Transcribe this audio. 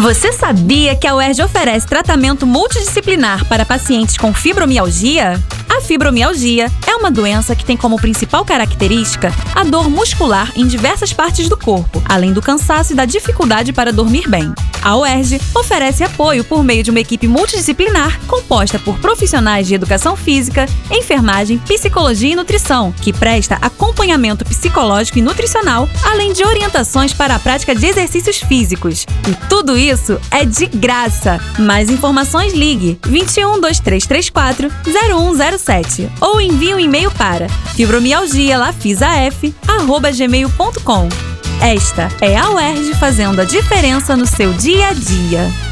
Você sabia que a UERJ oferece tratamento multidisciplinar para pacientes com fibromialgia? A fibromialgia é uma doença que tem como principal característica a dor muscular em diversas partes do corpo, além do cansaço e da dificuldade para dormir bem. A UERJ oferece apoio por meio de uma equipe multidisciplinar composta por profissionais de educação física, enfermagem, psicologia e nutrição, que presta acompanhamento psicológico e nutricional, além de orientações para a prática de exercícios físicos. E tudo isso é de graça. Mais informações ligue 21 2334 0107 ou envie um e-mail para fibromialgialafisaf@gmail.com. Esta é a UERJ fazendo a diferença no seu dia a dia.